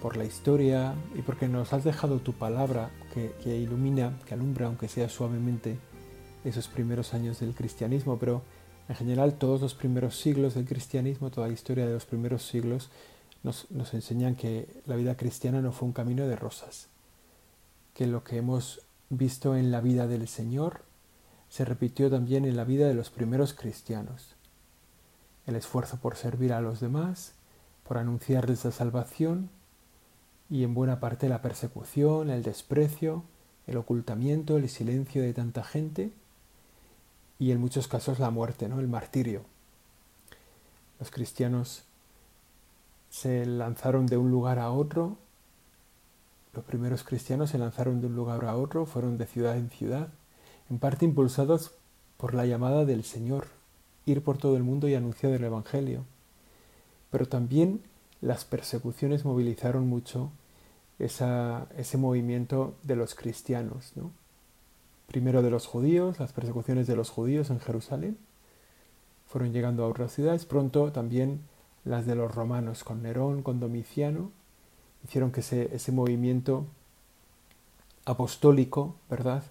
por la historia y porque nos has dejado tu palabra que, ilumina, que alumbra, aunque sea suavemente, esos primeros años del cristianismo, pero en general todos los primeros siglos del cristianismo, toda la historia de los primeros siglos, nos, enseñan que la vida cristiana no fue un camino de rosas, que lo que hemos visto en la vida del Señor se repitió también en la vida de los primeros cristianos. El esfuerzo por servir a los demás, por anunciarles la salvación, y en buena parte la persecución, el desprecio, el ocultamiento, el silencio de tanta gente y en muchos casos la muerte, ¿no? el martirio. Los cristianos se lanzaron de un lugar a otro, los primeros cristianos se lanzaron de un lugar a otro, fueron de ciudad en ciudad, en parte impulsados por la llamada del Señor, ir por todo el mundo y anunciar el Evangelio. Pero también las persecuciones movilizaron mucho ese movimiento de los cristianos. ¿no? Primero de los judíos, las persecuciones de los judíos en Jerusalén, fueron llegando a otras ciudades, pronto también las de los romanos, con Nerón, con Domiciano, hicieron que ese, ese movimiento apostólico, ¿verdad?,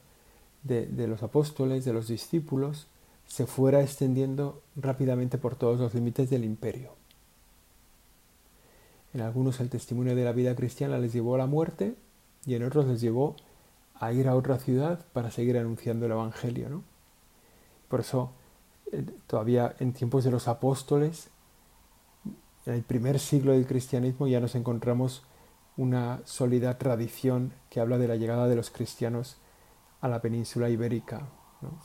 de, de los apóstoles, de los discípulos, se fuera extendiendo rápidamente por todos los límites del imperio. En algunos el testimonio de la vida cristiana les llevó a la muerte y en otros les llevó a ir a otra ciudad para seguir anunciando el Evangelio. ¿no? Por eso, eh, todavía en tiempos de los apóstoles, en el primer siglo del cristianismo, ya nos encontramos una sólida tradición que habla de la llegada de los cristianos a la península ibérica.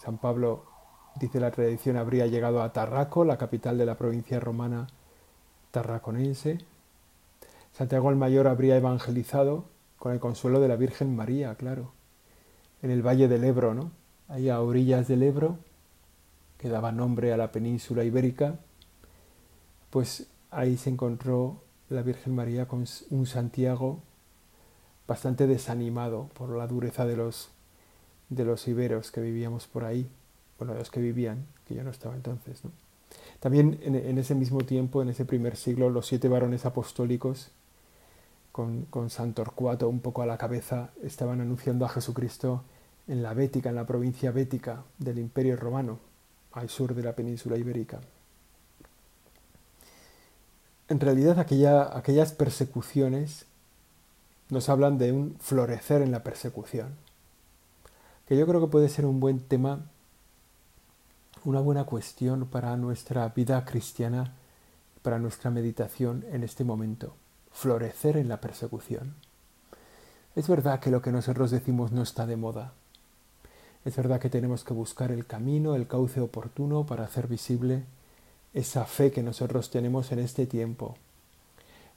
San Pablo, dice la tradición, habría llegado a Tarraco, la capital de la provincia romana tarraconense, Santiago el Mayor habría evangelizado con el consuelo de la Virgen María, claro, en el valle del Ebro, ¿no? Ahí a orillas del Ebro, que daba nombre a la península ibérica, pues ahí se encontró la Virgen María con un Santiago bastante desanimado por la dureza de los, de los iberos que vivíamos por ahí, bueno, de los que vivían, que yo no estaba entonces. ¿no? También en, en, ese mismo tiempo, en ese primer siglo, los siete varones apostólicos con, con San Torcuato un poco a la cabeza, estaban anunciando a Jesucristo en la Bética, en la provincia bética del Imperio Romano, al sur de la península ibérica. En realidad aquella, aquellas persecuciones nos hablan de un florecer en la persecución, que yo creo que puede ser un buen tema, una buena cuestión para nuestra vida cristiana, para nuestra meditación en este momento florecer en la persecución. Es verdad que lo que nosotros decimos no está de moda. Es verdad que tenemos que buscar el camino, el cauce oportuno para hacer visible esa fe que nosotros tenemos en este tiempo.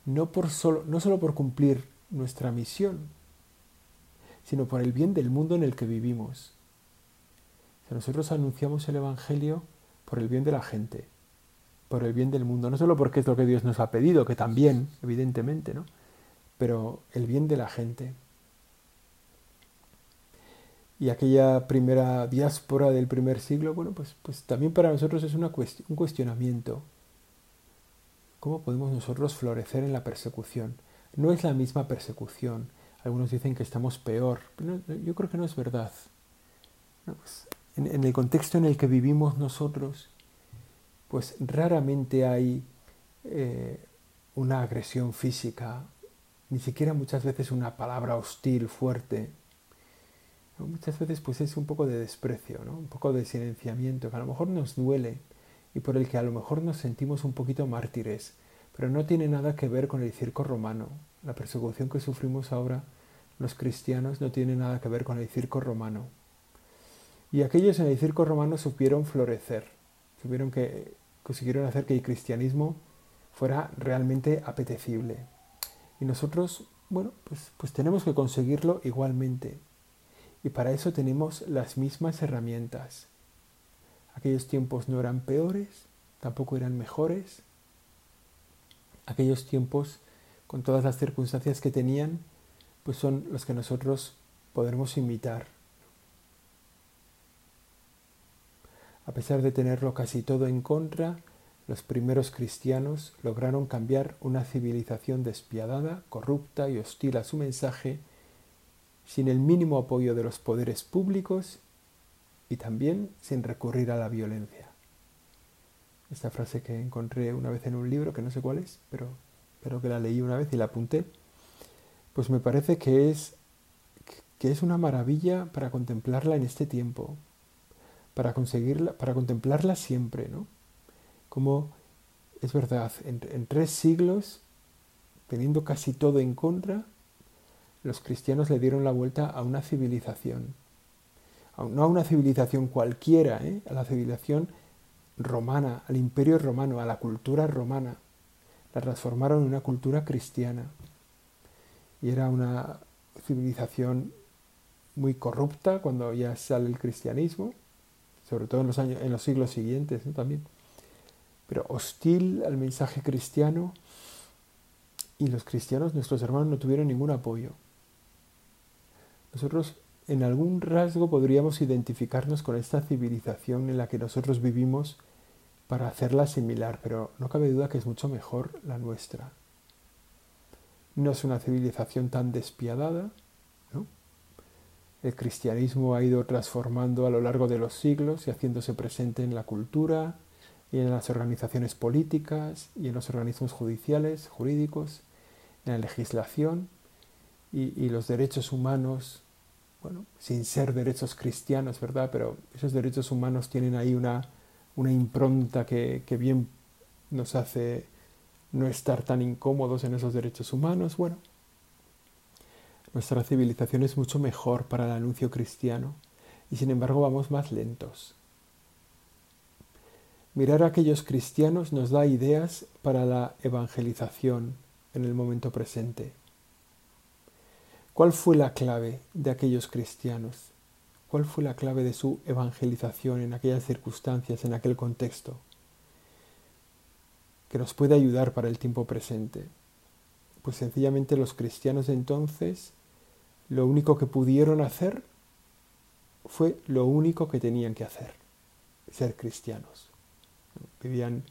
No, por solo, no solo por cumplir nuestra misión, sino por el bien del mundo en el que vivimos. Si nosotros anunciamos el Evangelio por el bien de la gente, por el bien del mundo, no solo porque es lo que Dios nos ha pedido, que también, evidentemente, ¿no? pero el bien de la gente. Y aquella primera diáspora del primer siglo, bueno, pues, pues también para nosotros es una un cuestionamiento. ¿Cómo podemos nosotros florecer en la persecución? No es la misma persecución. Algunos dicen que estamos peor. Pero yo creo que no es verdad. Pues, en el contexto en el que vivimos nosotros, pues raramente hay eh, una agresión física, ni siquiera muchas veces una palabra hostil, fuerte. Muchas veces pues es un poco de desprecio, ¿no? un poco de silenciamiento, que a lo mejor nos duele y por el que a lo mejor nos sentimos un poquito mártires, pero no tiene nada que ver con el circo romano. La persecución que sufrimos ahora los cristianos no tiene nada que ver con el circo romano. Y aquellos en el circo romano supieron florecer, Que consiguieron hacer que el cristianismo fuera realmente apetecible. Y nosotros bueno, pues, pues tenemos que conseguirlo igualmente. Y para eso tenemos las mismas herramientas. Aquellos tiempos no eran peores, tampoco eran mejores. Aquellos tiempos, con todas las circunstancias que tenían, pues son los que nosotros podremos imitar. A pesar de tenerlo casi todo en contra, los primeros cristianos lograron cambiar una civilización despiadada, corrupta y hostil a su mensaje sin el mínimo apoyo de los poderes públicos y también sin recurrir a la violencia. Esta frase que encontré una vez en un libro, que no sé cuál es, pero, pero que la leí una vez y la apunté, pues me parece que es, que es una maravilla para contemplarla en este tiempo, para conseguirla, para contemplarla siempre, ¿no? como es verdad, en, tres siglos, teniendo casi todo en contra, los cristianos le dieron la vuelta a una civilización. No a una civilización cualquiera, ¿eh? a la civilización romana, al imperio romano, a la cultura romana. La transformaron en una cultura cristiana. Y era una civilización muy corrupta cuando ya sale el cristianismo, sobre todo en los, años, en los siglos siguientes también pero hostil al mensaje cristiano y los cristianos, nuestros hermanos, no tuvieron ningún apoyo. Nosotros en algún rasgo podríamos identificarnos con esta civilización en la que nosotros vivimos para hacerla similar, pero no cabe duda que es mucho mejor la nuestra. No es una civilización tan despiadada. El cristianismo ha ido transformando a lo largo de los siglos y haciéndose presente en la cultura, y en las organizaciones políticas y en los organismos judiciales, jurídicos, en la legislación y, los derechos humanos, bueno, sin ser derechos cristianos, ¿verdad? Pero esos derechos humanos tienen ahí una, una impronta que, que bien nos hace no estar tan incómodos en esos derechos humanos. Bueno, nuestra civilización es mucho mejor para el anuncio cristiano y sin embargo vamos más lentos. Mirar a aquellos cristianos nos da ideas para la evangelización en el momento presente. ¿Cuál fue la clave de aquellos cristianos? ¿Cuál fue la clave de su evangelización en aquellas circunstancias, en aquel contexto? Que nos puede ayudar para el tiempo presente. Pues sencillamente los cristianos de entonces lo único que pudieron hacer fue lo único que tenían que hacer, ser cristianos. Vivían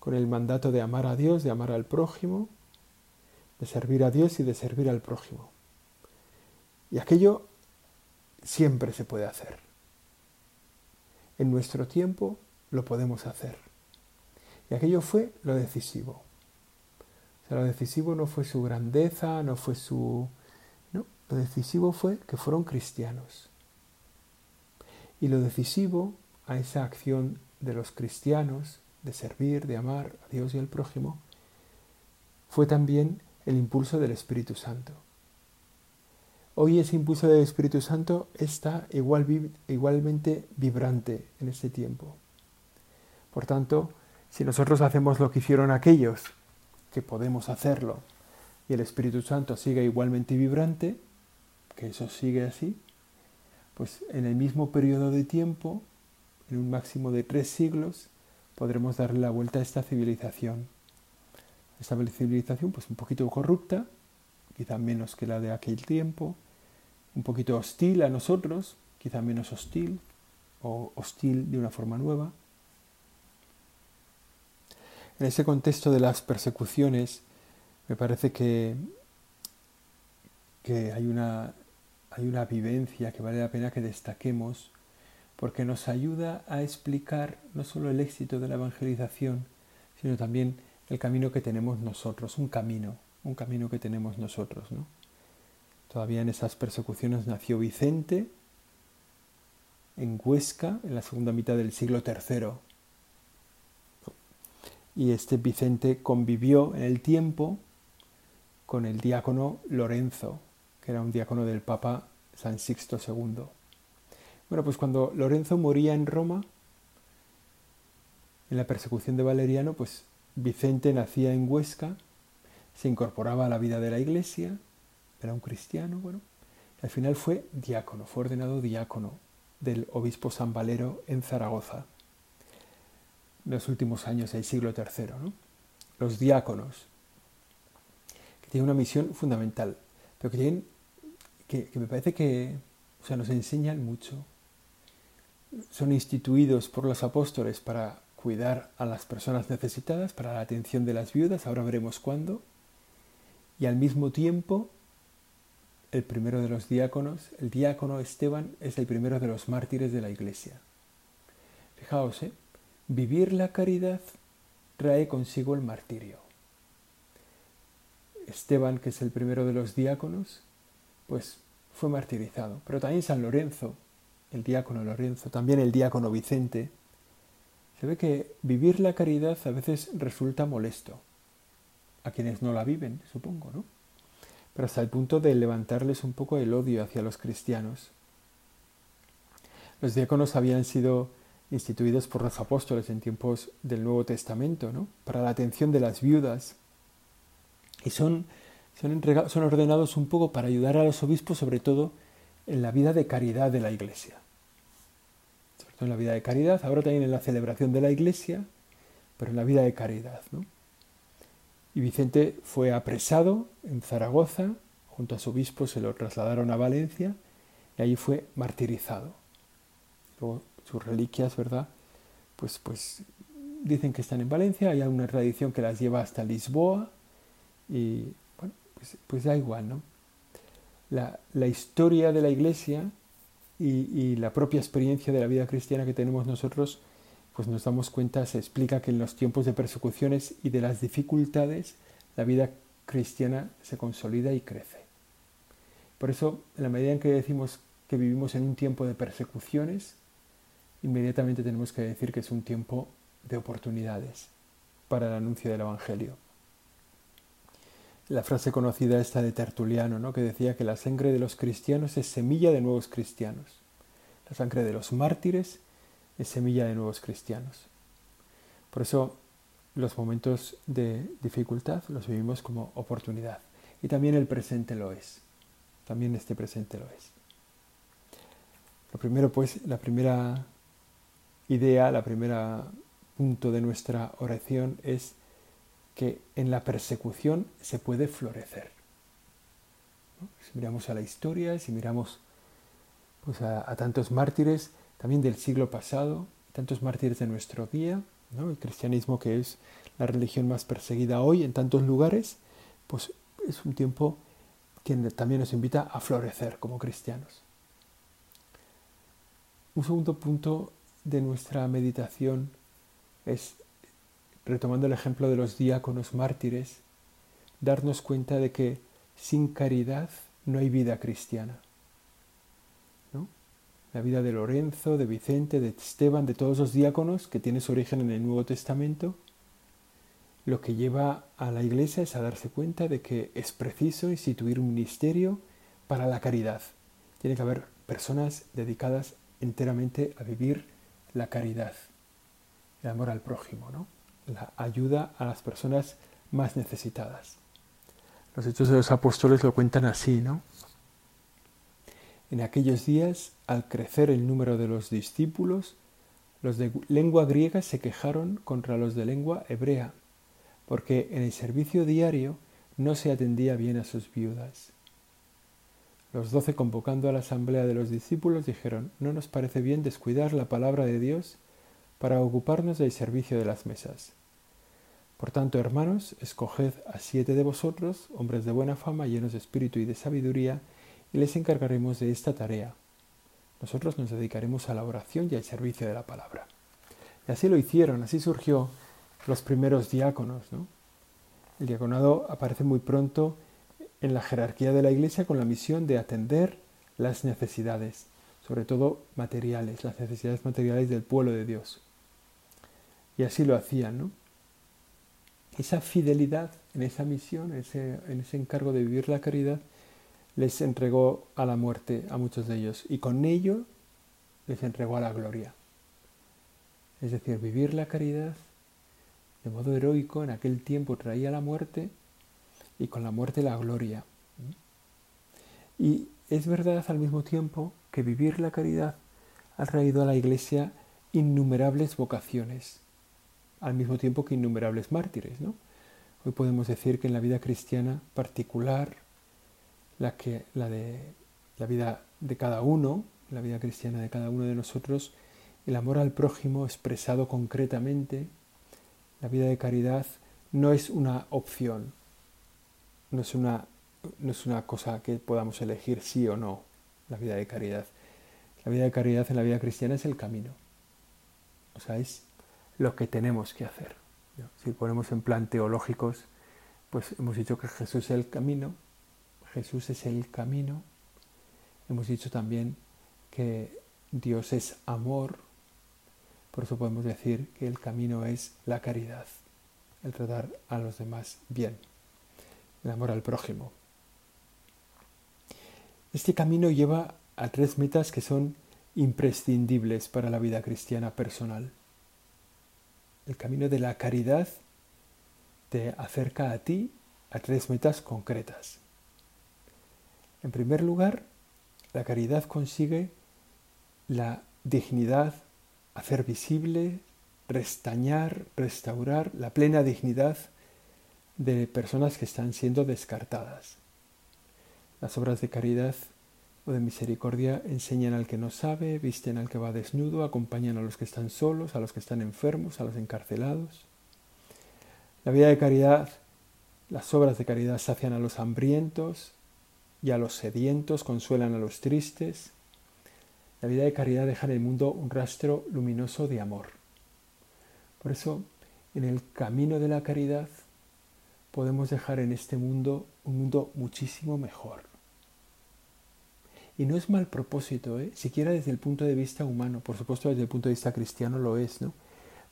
con el mandato de amar a Dios, de amar al prójimo, de servir a Dios y de servir al prójimo. Y aquello siempre se puede hacer. En nuestro tiempo lo podemos hacer. Y aquello fue lo decisivo. O sea, lo decisivo no fue su grandeza, no fue su... Lo decisivo fue que fueron cristianos. Y lo decisivo a esa acción de los cristianos de servir, de amar a Dios y al prójimo, fue también el impulso del Espíritu Santo. Hoy ese impulso del Espíritu Santo está igual, igualmente vibrante en este tiempo. Por tanto, si nosotros hacemos lo que hicieron aquellos, que podemos hacerlo, y el Espíritu Santo sigue igualmente vibrante, que eso sigue así, pues en el mismo periodo de tiempo en un máximo de tres siglos, podremos darle la vuelta a esta civilización. Esta civilización, pues un poquito corrupta, quizá menos que la de aquel tiempo, un poquito hostil a nosotros, quizá menos hostil, o hostil de una forma nueva. En ese contexto de las persecuciones, me parece que, que hay, una, hay una vivencia que vale la pena que destaquemos porque nos ayuda a explicar no solo el éxito de la evangelización, sino también el camino que tenemos nosotros, un camino, un camino que tenemos nosotros. ¿no? Todavía en esas persecuciones nació Vicente en Huesca en la segunda mitad del siglo III. Y este Vicente convivió en el tiempo con el diácono Lorenzo, que era un diácono del Papa San Sixto II. Bueno, pues cuando Lorenzo moría en Roma, en la persecución de Valeriano, pues Vicente nacía en Huesca, se incorporaba a la vida de la iglesia era un cristiano, bueno, al final fue diácono, fue ordenado diácono del obispo San Valero en Zaragoza, en los últimos años del siglo III. ¿no? Los diáconos, que tienen una misión fundamental, pero que, tienen, que, me parece que o sea, nos enseñan mucho. Son instituidos por los apóstoles para cuidar a las personas necesitadas, para la atención de las viudas, ahora veremos cuándo, y al mismo tiempo el primero de los diáconos, el diácono Esteban, es el primero de los mártires de la iglesia. Fijaos, ¿eh? vivir la caridad trae consigo el martirio. Esteban, que es el primero de los diáconos, pues fue martirizado. Pero también San Lorenzo, el diácono Lorenzo, también el diácono Vicente. Se ve que vivir la caridad a veces resulta molesto. A quienes no la viven, supongo, ¿no? pero hasta el punto de levantarles un poco el odio hacia los cristianos. Los diáconos habían sido instituidos por los apóstoles en tiempos del Nuevo Testamento, ¿no? para la atención de las viudas. Y son, son, son ordenados un poco para ayudar a los obispos, sobre todo en la vida de caridad de la Iglesia. Sobre todo en la vida de caridad, ahora también en la celebración de la Iglesia, pero en la vida de caridad. ¿no? Y Vicente fue apresado en Zaragoza, junto a su obispo se lo trasladaron a Valencia y allí fue martirizado. Luego sus reliquias, ¿verdad? Pues, pues dicen que están en Valencia, hay una tradición que las lleva hasta Lisboa y pues, da igual, ¿no? La, la, historia de la Iglesia y, y la propia experiencia de la vida cristiana que tenemos nosotros pues nos damos cuenta, se explica que en los tiempos de persecuciones y de las dificultades, la vida cristiana se consolida y crece. Por eso, en la medida en que decimos que vivimos en un tiempo de persecuciones, inmediatamente tenemos que decir que es un tiempo de oportunidades para el anuncio del Evangelio. La frase conocida esta de Tertuliano, ¿no? que decía que la sangre de los cristianos es semilla de nuevos cristianos. La sangre de los mártires es semilla de nuevos cristianos. Por eso los momentos de dificultad los vivimos como oportunidad. Y también el presente lo es. También este presente lo es. Lo primero, pues, la primera idea, la primera punto de nuestra oración es que en la persecución se puede florecer. Si miramos a la historia, si miramos pues, a, tantos mártires, también del siglo pasado, tantos mártires de nuestro día, ¿no? el cristianismo que es la religión más perseguida hoy en tantos lugares, pues es un tiempo que también nos invita a florecer como cristianos. Un segundo punto de nuestra meditación es, retomando el ejemplo de los diáconos mártires, darnos cuenta de que sin caridad no hay vida cristiana la vida de Lorenzo, de Vicente, de Esteban, de todos los diáconos que tiene su origen en el Nuevo Testamento, lo que lleva a la Iglesia es a darse cuenta de que es preciso instituir un ministerio para la caridad. Tiene que haber personas dedicadas enteramente a vivir la caridad, el amor al prójimo, ¿no? La ayuda a las personas más necesitadas. Los hechos de los apóstoles lo cuentan así, ¿no? En aquellos días, al crecer el número de los discípulos, los de lengua griega se quejaron contra los de lengua hebrea, porque en el servicio diario no se atendía bien a sus viudas. Los doce, convocando a la asamblea de los discípulos, dijeron, no nos parece bien descuidar la palabra de Dios para ocuparnos del servicio de las mesas. Por tanto, hermanos, escoged a siete de vosotros, hombres de buena fama, llenos de espíritu y de sabiduría, y les encargaremos de esta tarea. Nosotros nos dedicaremos a la oración y al servicio de la palabra. Y así lo hicieron, así surgió los primeros diáconos. El diaconado aparece muy pronto en la jerarquía de la Iglesia con la misión de atender las necesidades, sobre todo materiales, las necesidades materiales del pueblo de Dios. Y así lo hacían. ¿no? Esa fidelidad en esa misión, ese, en ese encargo de vivir la caridad, les entregó a la muerte a muchos de ellos y con ello les entregó a la gloria. Es decir, vivir la caridad de modo heroico en aquel tiempo traía la muerte y con la muerte la gloria. Y es verdad al mismo tiempo que vivir la caridad ha traído a la Iglesia innumerables vocaciones, al mismo tiempo que innumerables mártires. ¿no? Hoy podemos decir que en la vida cristiana particular, la, que, la de la vida de cada uno, la vida cristiana de cada uno de nosotros, el amor al prójimo expresado concretamente, la vida de caridad no es una opción, no es una, no es una cosa que podamos elegir sí o no, la vida de caridad. La vida de caridad en la vida cristiana es el camino. O sea, es lo que tenemos que hacer. Si ponemos en plan teológicos, pues hemos dicho que Jesús es el camino, Jesús es el camino. Hemos dicho también que Dios es amor, por eso podemos decir que el camino es la caridad, el tratar a los demás bien, el amor al prójimo. Este camino lleva a tres metas que son imprescindibles para la vida cristiana personal. El camino de la caridad te acerca a ti a tres metas concretas. En primer lugar, la caridad consigue la dignidad, hacer visible, restañar, restaurar la plena dignidad de personas que están siendo descartadas. Las obras de caridad o de misericordia enseñan al que no sabe, visten al que va desnudo, acompañan a los que están solos, a los que están enfermos, a los encarcelados. La vida de caridad, las obras de caridad sacian a los hambrientos y a los sedientos, consuelan a los tristes. La vida de caridad deja en el mundo un rastro luminoso de amor. Por eso, en el camino de la caridad, podemos dejar en este mundo un mundo muchísimo mejor. Y no es mal propósito, ¿eh? siquiera desde el punto de vista humano, por supuesto desde el punto de vista cristiano lo es, ¿no?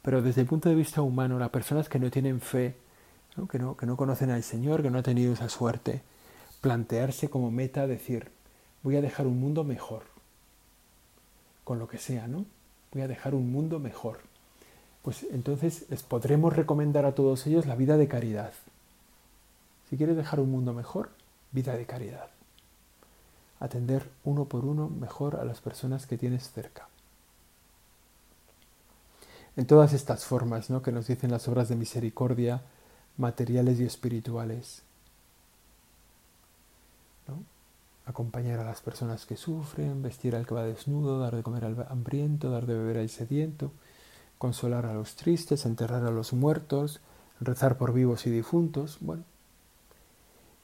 Pero desde el punto de vista humano, las personas que no tienen fe, Que, no, que no conocen al Señor, que no han tenido esa suerte, plantearse como meta decir, voy a dejar un mundo mejor, con lo que sea, ¿no? Voy a dejar un mundo mejor. Pues entonces les podremos recomendar a todos ellos la vida de caridad. Si quieres dejar un mundo mejor, vida de caridad atender uno por uno mejor a las personas que tienes cerca. En todas estas formas ¿no? que nos dicen las obras de misericordia, materiales y espirituales. Acompañar a las personas que sufren, vestir al que va desnudo, dar de comer al hambriento, dar de beber al sediento, consolar a los tristes, enterrar a los muertos, rezar por vivos y difuntos. Bueno,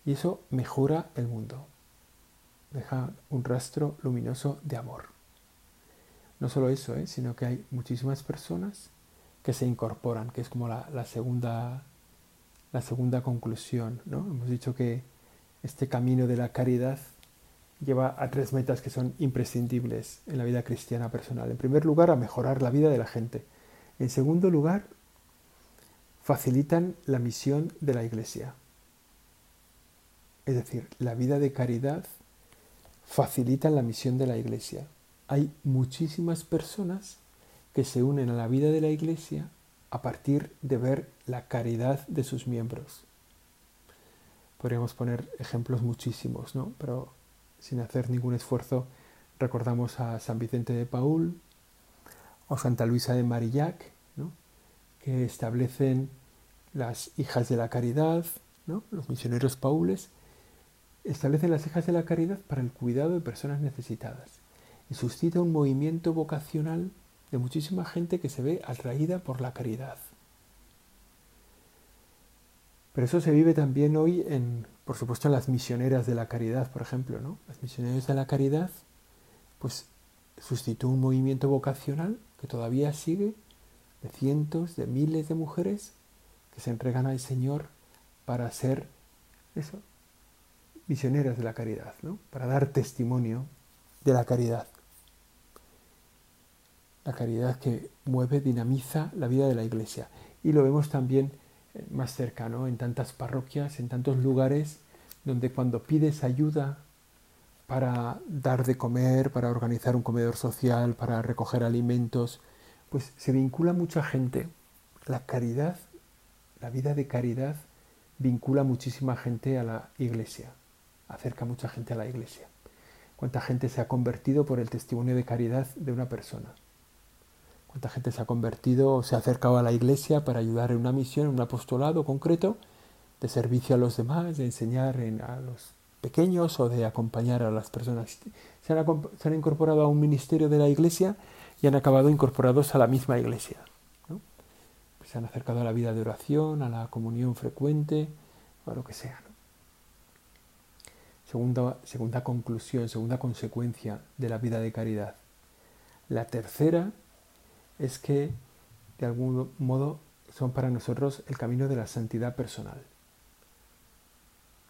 y eso mejora el mundo deja un rastro luminoso de amor. No solo eso, ¿eh? sino que hay muchísimas personas que se incorporan, que es como la, segunda, la segunda conclusión. ¿no? Hemos dicho que este camino de la caridad lleva a tres metas que son imprescindibles en la vida cristiana personal. En primer lugar, a mejorar la vida de la gente. En segundo lugar, facilitan la misión de la Iglesia. Es decir, la vida de caridad facilitan la misión de la Iglesia. Hay muchísimas personas que se unen a la vida de la Iglesia a partir de ver la caridad de sus miembros. Podríamos poner ejemplos muchísimos, ¿no? Pero sin hacer ningún esfuerzo recordamos a San Vicente de Paul o Santa Luisa de Marillac, ¿no? que establecen las hijas de la caridad, los misioneros paules, establece las hijas de la caridad para el cuidado de personas necesitadas y suscita un movimiento vocacional de muchísima gente que se ve atraída por la caridad. Pero eso se vive también hoy en, por supuesto, en las misioneras de la caridad, por ejemplo, ¿no? Las misioneras de la caridad, pues suscitó un movimiento vocacional que todavía sigue de cientos, de miles de mujeres que se entregan al Señor para ser eso, misioneras de la caridad, ¿no? para dar testimonio de la caridad. La caridad que mueve, dinamiza la vida de la iglesia. Y lo vemos también eh, más cercano, en tantas parroquias, en tantos lugares donde cuando pides ayuda para dar de comer, para organizar un comedor social, para recoger alimentos, pues se vincula mucha gente. La caridad, la vida de caridad, vincula muchísima gente a la iglesia acerca mucha gente a la iglesia. cuánta gente se ha convertido por el testimonio de caridad de una persona. Cuánta gente se ha convertido o se ha acercado a la iglesia para ayudar en una misión, en un apostolado concreto, de servicio a los demás, de enseñar a los pequeños o de acompañar a las personas. Se han, incorporado a un ministerio de la iglesia y han acabado incorporados a la misma iglesia. Se han acercado a la vida de oración, a la comunión frecuente, o a lo que sea. Segunda, conclusión, segunda consecuencia de la vida de caridad. La tercera es que de algún modo son para nosotros el camino de la santidad personal.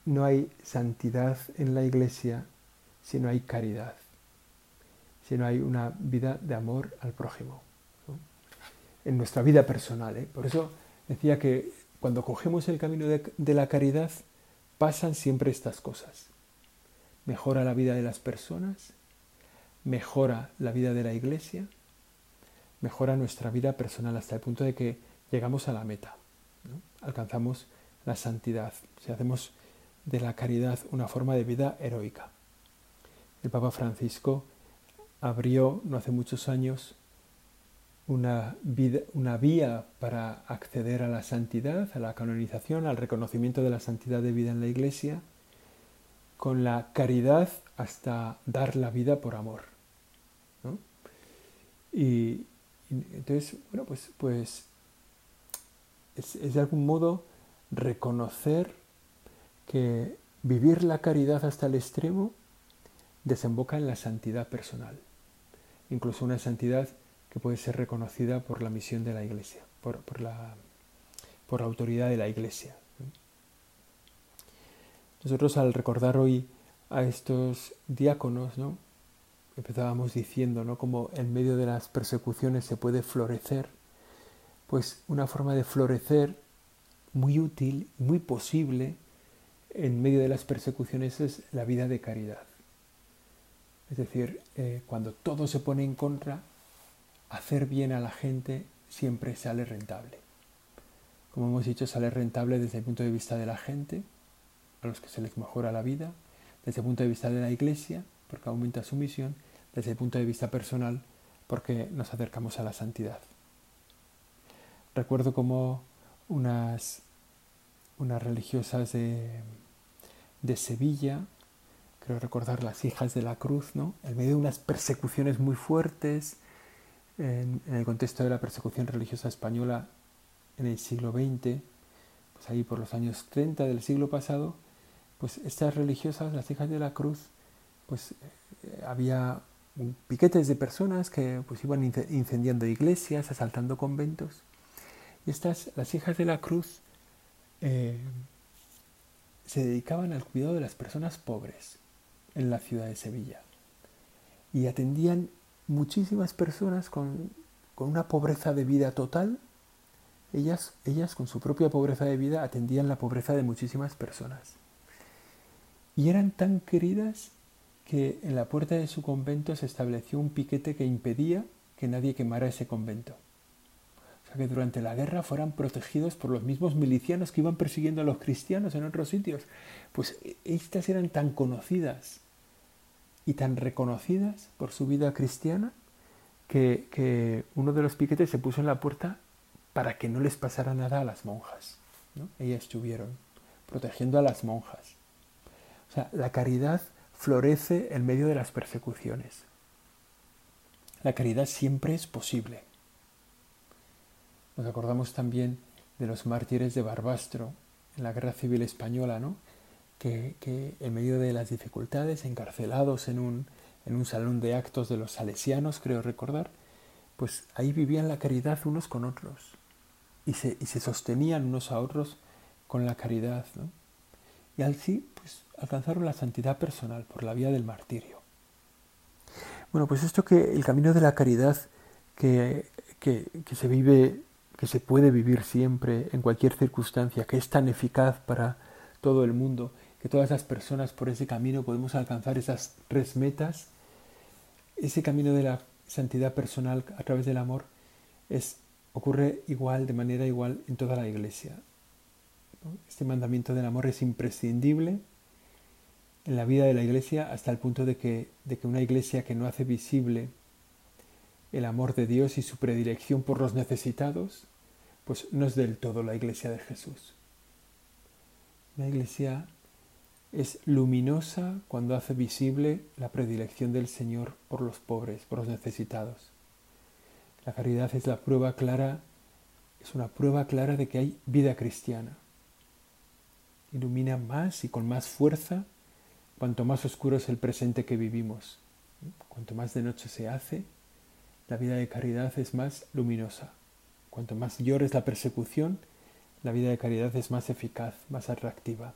No hay santidad en la iglesia si no hay caridad, si no hay una vida de amor al prójimo en nuestra vida personal. ¿eh? Por eso decía que cuando cogemos el camino de, la caridad, pasan siempre estas cosas. Mejora la vida de las personas, mejora la vida de la iglesia, mejora nuestra vida personal hasta el punto de que llegamos a la meta, alcanzamos la santidad, si hacemos de la caridad una forma de vida heroica. El Papa Francisco abrió no hace muchos años una, una vía para acceder a la santidad, a la canonización, al reconocimiento de la santidad de vida en la Iglesia, con la caridad hasta dar la vida por amor. Y, entonces, bueno, pues, pues es de algún modo reconocer que vivir la caridad hasta el extremo desemboca en la santidad personal, incluso una santidad que puede ser reconocida por la misión de la Iglesia, por, la, por la autoridad de la Iglesia. Nosotros al recordar hoy a estos diáconos, ¿no? empezábamos diciendo ¿no? cómo en medio de las persecuciones se puede florecer, pues una forma de florecer muy útil, muy posible en medio de las persecuciones es la vida de caridad. Es decir, eh, cuando todo se pone en contra, hacer bien a la gente siempre sale rentable. Como hemos dicho, sale rentable desde el punto de vista de la gente, a los que se les mejora la vida, desde el punto de vista de la iglesia, porque aumenta su misión, desde el punto de vista personal, porque nos acercamos a la santidad. Recuerdo como unas, unas religiosas de, de Sevilla, creo recordar las hijas de la cruz, ¿no? En medio de unas persecuciones muy fuertes, en, el contexto de la persecución religiosa española en el siglo XX, pues ahí por los años 30 del siglo pasado, pues estas religiosas, las hijas de la cruz, pues eh, había piquetes de personas que pues iban incendiando iglesias, asaltando conventos. Y estas, las hijas de la cruz, eh, se dedicaban al cuidado de las personas pobres en la ciudad de Sevilla. Y atendían muchísimas personas con, una pobreza de vida total, ellas, ellas con su propia pobreza de vida atendían la pobreza de muchísimas personas. Y eran tan queridas que en la puerta de su convento se estableció un piquete que impedía que nadie quemara ese convento. O sea que durante la guerra fueran protegidos por los mismos milicianos que iban persiguiendo a los cristianos en otros sitios. Pues estas eran tan conocidas y tan reconocidas por su vida cristiana que, uno de los piquetes se puso en la puerta para que no les pasara nada a las monjas. Ellas estuvieron protegiendo a las monjas. O sea, la caridad florece en medio de las persecuciones. La caridad siempre es posible. Nos acordamos también de los mártires de Barbastro en la Guerra Civil Española, ¿no? que, en medio de las dificultades, encarcelados en un, en un salón de actos de los salesianos, creo recordar, pues ahí vivían la caridad unos con otros y se, y se sostenían unos a otros con la caridad. ¿no? Y así pues, alcanzaron la santidad personal por la vía del martirio. Bueno, pues esto que el camino de la caridad que, que, que se vive, que se puede vivir siempre, en cualquier circunstancia, que es tan eficaz para todo el mundo que todas las personas por ese camino podemos alcanzar esas tres metas, ese camino de la santidad personal a través del amor es, ocurre igual, de manera igual en toda la iglesia. Este mandamiento del amor es imprescindible en la vida de la iglesia hasta el punto de que, de que una iglesia que no hace visible el amor de Dios y su predilección por los necesitados, pues no es del todo la iglesia de Jesús. La iglesia es luminosa cuando hace visible la predilección del Señor por los pobres, por los necesitados. La caridad es la prueba clara, es una prueba clara de que hay vida cristiana. Ilumina más y con más fuerza cuanto más oscuro es el presente que vivimos. Cuanto más de noche se hace, la vida de caridad es más luminosa. Cuanto más llores la persecución, la vida de caridad es más eficaz, más atractiva.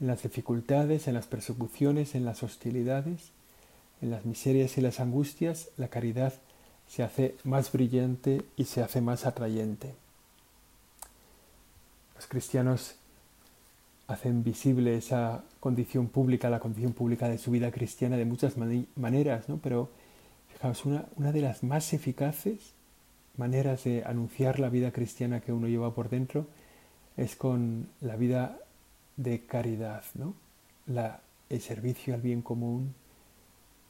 En las dificultades, en las persecuciones, en las hostilidades, en las miserias y las angustias, la caridad se hace más brillante y se hace más atrayente. Los cristianos hacen visible esa condición pública, la condición pública de su vida cristiana de muchas maneras, ¿no? pero fijaos, una, una de las más eficaces maneras de anunciar la vida cristiana que uno lleva por dentro es con la vida de caridad, ¿no? la, el servicio al bien común,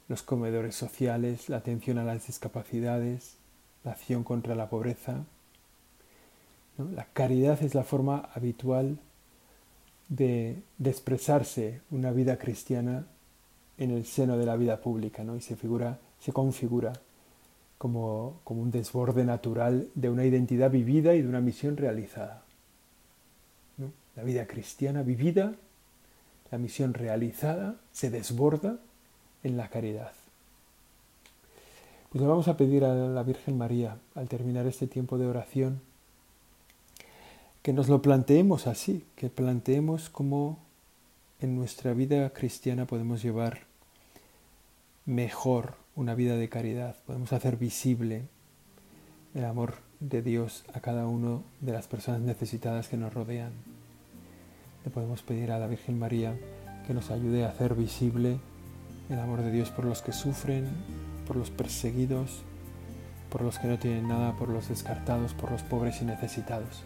los comedores sociales, la atención a las discapacidades, la acción contra la pobreza. La caridad es la forma habitual de, expresarse una vida cristiana en el seno de la vida pública y se, figura, se configura como, como un desborde natural de una identidad vivida y de una misión realizada. La vida cristiana vivida, la misión realizada, se desborda en la caridad. Pues le vamos a pedir a la Virgen María, al terminar este tiempo de oración, que nos lo planteemos así, que planteemos cómo en nuestra vida cristiana podemos llevar mejor una vida de caridad, podemos hacer visible el amor de Dios a cada uno de las personas necesitadas que nos rodean. Le podemos pedir a la Virgen María que nos ayude a hacer visible el amor de Dios por los que sufren, por los perseguidos, por los que no tienen nada, por los descartados, por los pobres y necesitados.